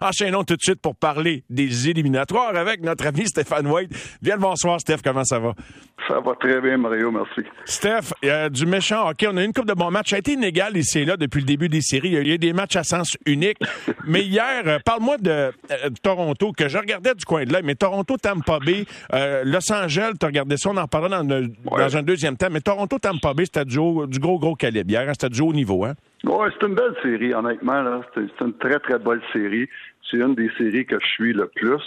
Enchaînons tout de suite pour parler des éliminatoires avec notre ami Stéphane White. Bien le bonsoir, Steph. Comment ça va? Ça va très bien, Mario. Merci. Steph, euh, du méchant hockey, on a une coupe de bons matchs. Ça a été inégal ici et là depuis le début des séries. Il y a eu des matchs à sens unique. mais hier, euh, parle-moi de, euh, Toronto, que je regardais du coin de l'œil. Mais Toronto, Tampa Bay, Los Angeles, tu regardé ça, on en parlera dans, dans un deuxième temps. Mais Toronto, Tampa Bay, c'était du, du, gros, gros calibre hier. Hein? C'était du haut niveau. Hein? Oui, c'est une belle série, honnêtement. C'est une très, très belle série. C'est une des séries que je suis le plus.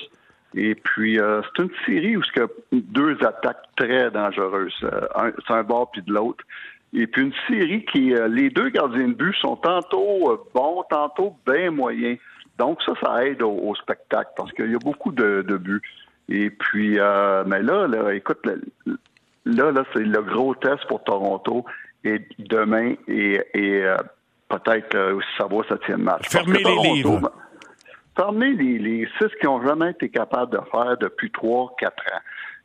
Et puis, euh, c'est une série où il y a deux attaques très dangereuses. Euh, c'est un bord puis de l'autre. Et puis, une série qui, euh, les deux gardiens de but sont tantôt bons, tantôt bien moyens. Donc, ça, ça aide au, spectacle parce qu'il y a beaucoup de, buts. Et puis, mais là, là, écoute, là, là, c'est le gros test pour Toronto. Et demain, et, et peut-être euh, si ça va septième match. Fermez les livres. Fermez les, les six qui ont jamais été capables de faire depuis trois, quatre ans.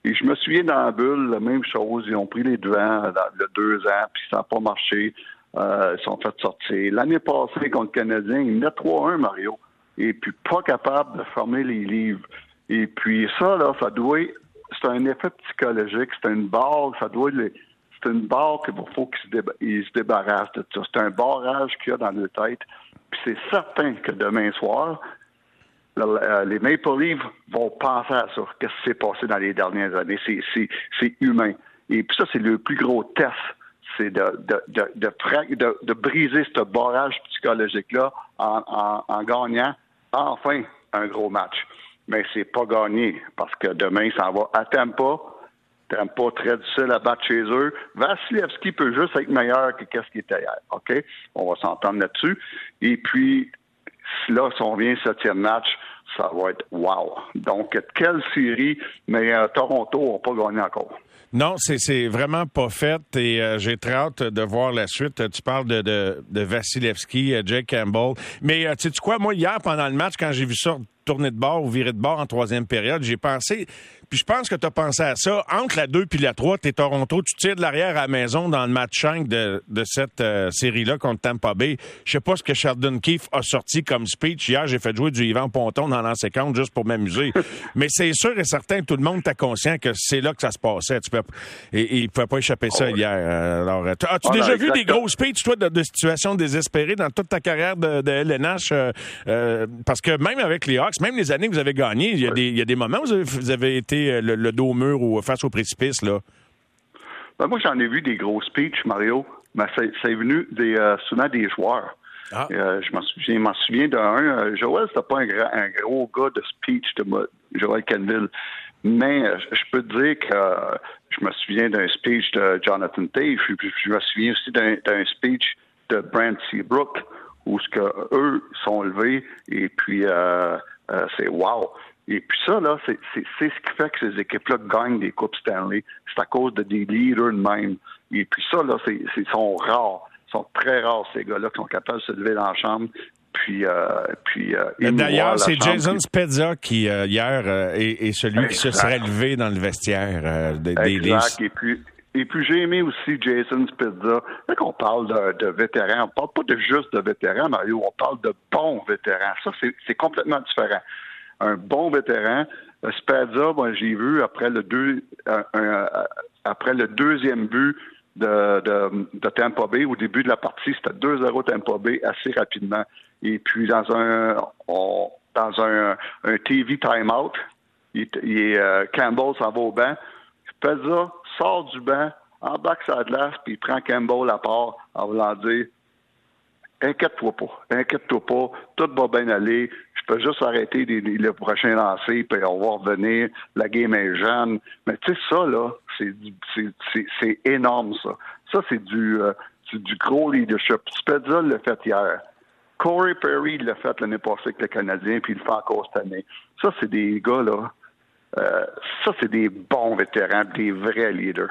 Et je me souviens dans la bulle, la même chose. Ils ont pris les devants dans le deux ans, puis ça n'a pas marché. Euh, ils sont fait sortir. L'année passée, contre le Canadien, ils mettaient 3-1, Mario. Et puis pas capable de fermer les livres. Et puis ça, là, ça doit. C'est un effet psychologique, c'est une base, ça doit les c'est une barre qu'il faut qu'il se, débarrasse de ça. C'est un barrage qu'il y a dans le tête. Puis c'est certain que demain soir, euh, les Maple Leafs vont penser à ça. Qu'est-ce qui s'est passé dans les dernières années? C'est humain. Et puis ça, c'est le plus gros test. C'est de, de, de, briser ce barrage psychologique-là en, en, gagnant enfin un gros match. Mais c'est pas gagné parce que demain, ça va à Tampa pas très difficile à battre chez eux. Vasilevski peut juste être meilleur que qu'est-ce qu'il était hier. OK? On va s'entendre là-dessus. Et puis, là, si on revient septième match, ça va être wow. Donc, quelle série, mais euh, Toronto n'a pas gagné encore. Non, c'est vraiment pas fait et euh, j'ai très hâte de voir la suite. Tu parles de, de, de Vasilevski, euh, Jake Campbell. Mais tu sais quoi, moi, hier, pendant le match, quand j'ai vu ça tourner de bord ou virer de bord en troisième période, j'ai pensé, puis je pense que tu as pensé à ça. Entre la 2 puis la 3, tu es Toronto, tu tires de l'arrière à la maison dans le match 5 de, de cette euh, série-là contre Tampa Bay. Je sais pas ce que Sheldon Keefe a sorti comme speech. Hier, j'ai fait jouer du Yvan Ponton dans l'ancien compte juste pour m'amuser. Mais c'est sûr et certain tout le monde est conscient que c'est là que ça se passait. Tu peux, et, il ne pouvait pas échapper ça oh, hier. Euh, alors, as-tu ah, déjà vu des gros speeches, toi, de, de situations désespérées dans toute ta carrière de, de LNH? Euh, parce que même avec les Hawks, même les années que vous avez gagnées, il y, a des, il y a des moments où vous avez été euh, le, dos au mur ou face au précipice, là? Ben, moi, j'en ai vu des gros speeches, Mario, mais c'est venu des, euh, souvent des joueurs. Ah. Euh, je m'en souviens, d'un. Joël, c'était pas un, gros gars de speech de Joël Canville. Mais je peux te dire que je me souviens d'un speech de Jonathan Tate. Je, je me souviens aussi d'un speech de Brent Seabrook où ce que eux sont levés et puis c'est wow. Et puis ça, là, c'est ce qui fait que ces équipes-là gagnent des Coupes Stanley. C'est à cause de des leaders de même. Et puis ça, là, c'est sont rares. Ils sont très rares, ces gars-là, qui sont capables de se lever dans la chambre. Puis, euh, puis euh, D'ailleurs, c'est Jason Spezza qui, euh, hier, est, celui qui se serait levé dans le vestiaire des, exact. Et puis, et puis j'ai aimé aussi Jason Spezza. Quand on parle de, de, vétérans, on parle pas de juste de vétérans, Mario, on parle de bons vétérans. Ça, c'est complètement différent un bon vétéran. Spezza, moi, j'ai vu après le deux, après le deuxième but de, de, Tampa Bay, au début de la partie, c'était 2-0 Tampa Bay assez rapidement. Et puis dans un dans un, un TV timeout, il, il, euh, Campbell s'en va au banc. Spezza sort du banc, embarque sa glace, puis il prend Campbell à part en voulant dire Inquiète-toi pas, inquiète-toi pas, tout va bien aller je peux juste arrêter le prochain lancer, puis on va revenir, la game est jeune. Mais tu sais, ça, là, c'est énorme, ça. Ça, c'est du, euh, du gros leadership. Spezza l'a fait hier. Corey Perry l'a fait l'année passée avec le Canadien, puis il le fait encore cette année. Ça, c'est des gars, là. Euh, ça, c'est des bons vétérans, des vrais leaders.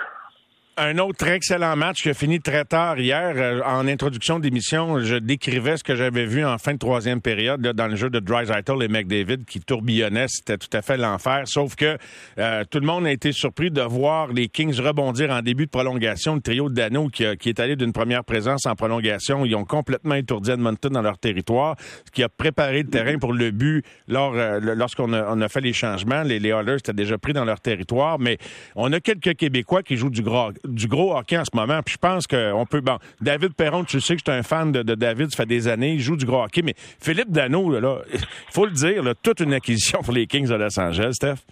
Un autre excellent match qui a fini très tard hier. Euh, en introduction d'émission, je décrivais ce que j'avais vu en fin de troisième période dans le jeu de Dreisaitl et McDavid qui tourbillonnaient. C'était tout à fait l'enfer. Sauf que euh, tout le monde a été surpris de voir les Kings rebondir en début de prolongation. Le trio de Dano qui, qui est allé d'une première présence en prolongation. Ils ont complètement étourdi Edmonton dans leur territoire, ce qui a préparé le terrain pour le but lors, euh, lorsqu'on a, on a, fait les changements. Les, les Oilers étaient déjà pris dans leur territoire, mais on a quelques Québécois qui jouent du gros du gros hockey en ce moment. Puis je pense qu'on peut. Bon, David Perron, tu sais que je suis un fan de, David, ça fait des années, il joue du gros hockey. Mais Philippe Dano, là, il faut le dire, toute une acquisition pour les Kings de Los Angeles, Steph.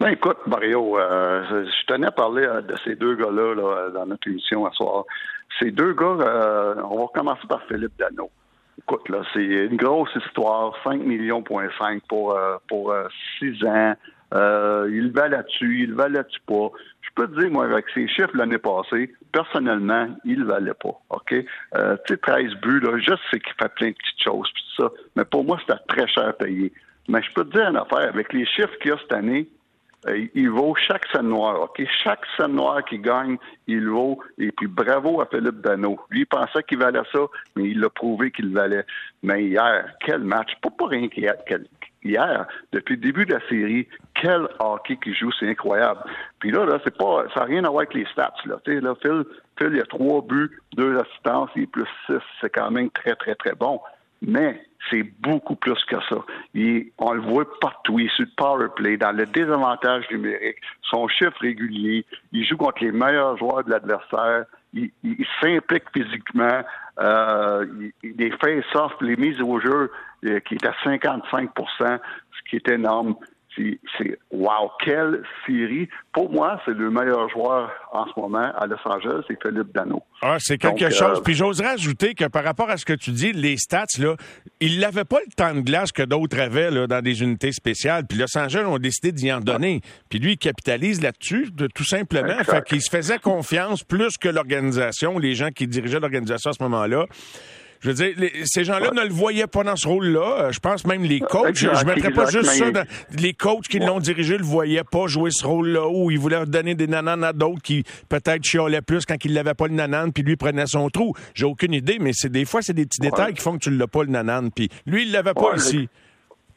Ben écoute, Mario, euh, je tenais à parler euh, de ces deux gars-là là, dans notre émission à soir. Ces deux gars, euh, on va commencer par Philippe Dano. Écoute, là, c'est une grosse histoire, 5 millions pour pour 6 ans. il va là-dessus, il va là-dessus pas peux te dire, moi, avec ces chiffres l'année passée, personnellement, il ne valait pas. OK? Euh, tu sais, 13 buts, là, je sais qu'il fait plein de petites choses, ça, mais pour moi, c'était très cher à payer. Mais je peux te dire une affaire, avec les chiffres qu'il y a cette année, euh, il vaut chaque scène noire, OK? Chaque scène noire qui gagne, il vaut. Et puis bravo à Philippe Dano. Lui, il pensait qu'il valait ça, mais il l'a prouvé qu'il valait. Mais hier, quel match. Pas pour rien qu'il hier, depuis le début de la série, quel hockey qu'il joue, c'est incroyable. Puis là, là, c'est pas, ça n'a rien à voir avec les stats, là. Là, Phil, Phil, il a trois buts, deux assistances, et plus six, c'est quand même très, très, très bon. Mais c'est beaucoup plus que ça. on le voit partout. Il est sur le power play, dans le désavantage numérique, son chiffre régulier, il joue contre les meilleurs joueurs de l'adversaire, il, s'implique physiquement, euh, il, les face-off, les mises au jeu, euh, qui est à 55% ce qui est énorme c'est wow, quelle série. Pour moi, c'est le meilleur joueur en ce moment à Los Angeles, c'est Philippe Dano. Ah, c'est quelque chose. Euh, Puis j'oserais ajouter que par rapport à ce que tu dis, les stats, là, il n'avait pas le temps de glace que d'autres avaient là, dans des unités spéciales. Puis Los Angeles ont décidé d'y en donner. Puis lui, il capitalise là-dessus, tout simplement. Fait qu'il se faisait confiance plus que l'organisation, les gens qui dirigeaient l'organisation à ce moment-là. Je veux dire, ces gens-là ne le voyaient pas dans ce rôle-là. Euh, je pense même les coachs. je ne mettrais pas juste ça dans, les coachs qui l'ont dirigé le voyaient pas jouer ce rôle-là où ils voulaient donner des nananes à d'autres qui peut-être chiolaient plus quand ils n'avaient pas le nanane puis lui prenait son trou. J'ai aucune idée, mais c'est des fois c'est des petits détails qui font que tu l'as pas le nanane puis lui il l'avait pas aussi.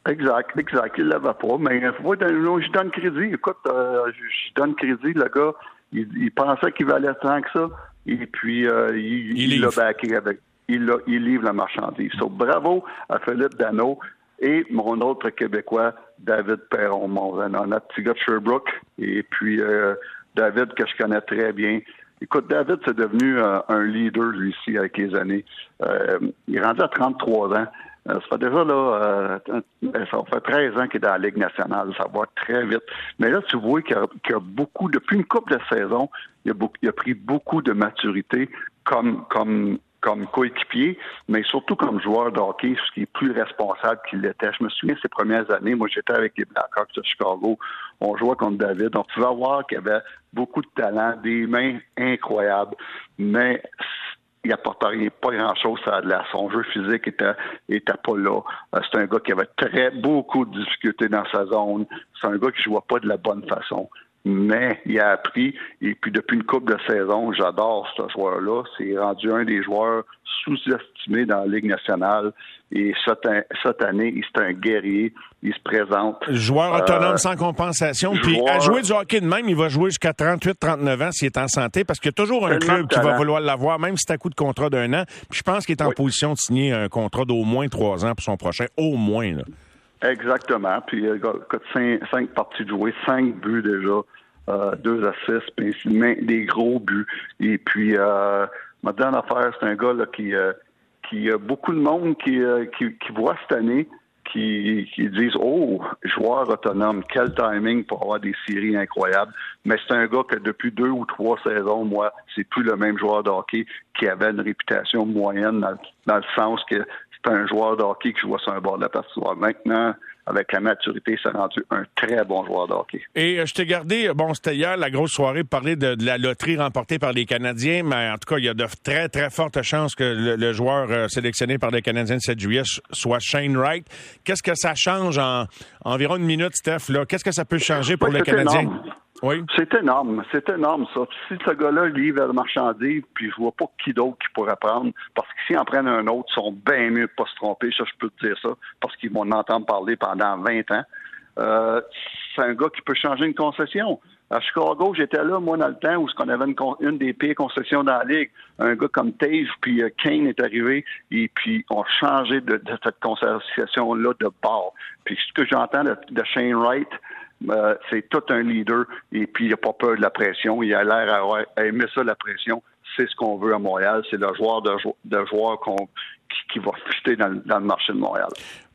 Exact, exact. Il l'avait pas, mais faut, je donne crédit. Écoute, euh, je donne crédit, le gars, il, pensait qu'il valait tant que ça, et puis euh, il l'a backé avec il, il livre la marchandise. So, bravo à Philippe Dano et mon autre Québécois, David Perron, mon, notre petit gars de Sherbrooke. Et puis, euh, David, que je connais très bien. Écoute, David, c'est devenu euh, un leader, lui, ici, avec les années. Euh, il est rendu à 33 ans. ça fait déjà, là, ça fait 13 ans qu'il est dans la Ligue nationale. Ça va très vite. Mais là, tu vois qu'il y, a beaucoup, depuis une couple de saisons, il a, il a pris beaucoup de maturité comme, comme comme coéquipier, mais surtout comme joueur de hockey, ce qui est plus responsable qu'il l'était. Je me souviens ces premières années, moi j'étais avec les Blackhawks de Chicago, on jouait contre David, on pouvait voir qu'il avait beaucoup de talent, des mains incroyables, mais il n'apportait pas grand-chose à la. Son jeu physique était, était pas là. Euh, c'est un gars qui avait très beaucoup de difficultés dans sa zone. C'est un gars qui ne jouait pas de la bonne façon mais il a appris. Et puis depuis une coupe de saison, j'adore ce joueur-là. C'est rendu un des joueurs sous-estimés dans la Ligue nationale. Et cette, année, c'est un guerrier. Il se présente. Joueur autonome euh, sans compensation. Puis à jouer du hockey de même, il va jouer jusqu'à 38-39 ans s'il est en santé, parce qu'il y a toujours un club qui va vouloir l'avoir, même si c'est à coup de contrat d'un an. Puis je pense qu'il est en position de signer un contrat d'au moins trois ans pour son prochain. Au moins. Là. Exactement. Puis, euh, cinq, cinq parties jouées, cinq buts déjà, euh, deux assists, puis des gros buts. Et puis, euh, ma dernière affaire, c'est un gars là, qui, euh, qui a beaucoup de monde qui, euh, qui, qui voit cette année, qui, qui disent Oh, joueur autonome, quel timing pour avoir des séries incroyables. Mais c'est un gars que depuis deux ou trois saisons, moi, c'est plus le même joueur de hockey qui avait une réputation moyenne dans, dans le sens que c'est un joueur de hockey qui joue sur un bord de la patinoire. Maintenant, avec la maturité, s'est rendu un très bon joueur de hockey. Et euh, je t'ai gardé, bon, c'était hier la grosse soirée pour parler de, la loterie remportée par les Canadiens, mais en tout cas, il y a de très, très fortes chances que le, joueur euh, sélectionné par les Canadiens de 7 juillet soit Shane Wright. Qu'est-ce que ça change en environ une minute, Steph? Qu'est-ce que ça peut changer pour les Canadiens? Oui. C'est énorme, c'est énorme ça. Si ce gars-là livre la marchandise, puis je vois pas qui d'autre qui pourrait prendre, parce que s'ils en prennent un autre, ils sont bien mieux de pas se tromper, ça je peux te dire ça, parce qu'ils vont en entendre parler pendant 20 ans. Euh, c'est un gars qui peut changer une concession. À Chicago, j'étais là, moi, dans le temps où on avait une, des pires concessions dans la ligue. Un gars comme Tave puis euh, Kane est arrivé et puis on changé de, cette concession-là de bord. Puis ce que j'entends de, Shane Wright, euh, c'est tout un leader et puis il n'a pas peur de la pression. Il a l'air à, aimer ça, la pression. C'est ce qu'on veut à Montréal. C'est le joueur de, de qu'on qui, va fitter dans, le marché de Montréal.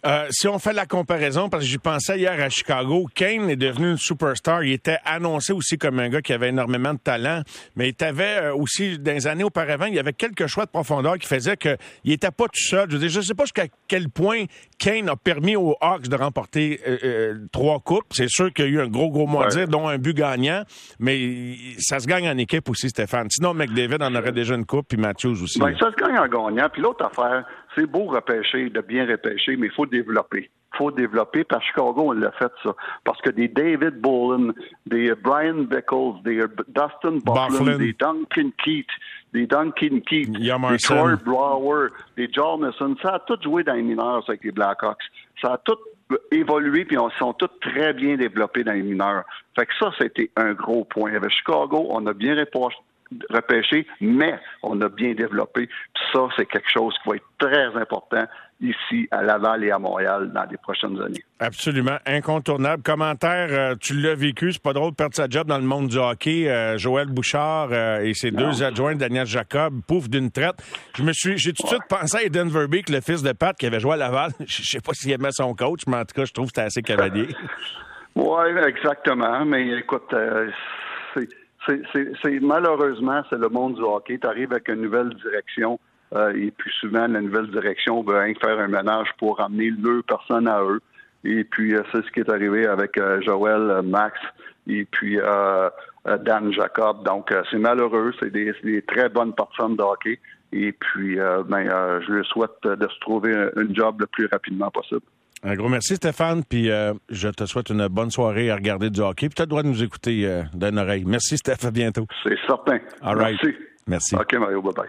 Euh, si on fait la comparaison, parce que j'y pensais hier à Chicago, Kane est devenu une superstar. Il était annoncé aussi comme un gars qui avait énormément de talent, mais il avait euh, aussi, dans les années auparavant, il y avait quelques choix de profondeur qui faisaient qu'il n'était pas tout seul. Je ne sais pas jusqu'à quel point Kane a permis aux Hawks de remporter euh, trois coupes. C'est sûr qu'il y a eu un gros, gros mot à dire, dont un but gagnant, mais ça se gagne en équipe aussi, Stéphane. Sinon, McDavid en aurait déjà une coupe, puis Matthews aussi. Ben, ça se gagne en gagnant. Puis l'autre affaire, c'est beau repêcher, de bien repêcher, mais il faut développer. Il faut développer. Par Chicago, on l'a fait, ça. Parce que des David Bolin, des Brian Beckles, des Dustin Bufflin, des Duncan Keith, des Duncan Keith, des Troy Brower, des Jonathan, ça a tout joué dans les mineurs avec les Blackhawks. Ça a tout évolué, puis ils sont tous très bien développés dans les mineurs. Fait que ça, c'était un gros point. Avec Chicago, on a bien repêché, mais on a bien développé. ça, c'est quelque chose qui va être très important ici à Laval et à Montréal dans les prochaines années. Absolument, incontournable. Commentaire, euh, tu l'as vécu, c'est pas drôle de perdre sa job dans le monde du hockey. Euh, Joël Bouchard euh, et ses deux adjoints, Daniel Jacob, pouf d'une traite. Je me suis, j'ai tout de suite pensé à Eden Verbeek, le fils de Pat qui avait joué à Laval. Je sais pas s'il aimait son coach, mais en tout cas, je trouve que c'était assez cavalier. oui, exactement. Mais écoute, c'est c'est malheureusement, c'est le monde du hockey. Tu arrives avec une nouvelle direction euh, et puis souvent, la nouvelle direction veut faire un ménage pour amener deux personnes à eux. Et puis, euh, c'est ce qui est arrivé avec euh, Joël, Max et puis Dan Jacob. Donc, c'est malheureux. C'est des, très bonnes personnes de hockey. Et puis, ben, je lui souhaite de se trouver un job le plus rapidement possible. Un gros merci, Stéphane. Puis euh, je te souhaite une bonne soirée à regarder du hockey. Puis tu as le droit de nous écouter euh, d'une oreille. Merci, Stéphane. À bientôt. C'est certain. All right. Merci. Merci. OK, Mario. Bye-bye.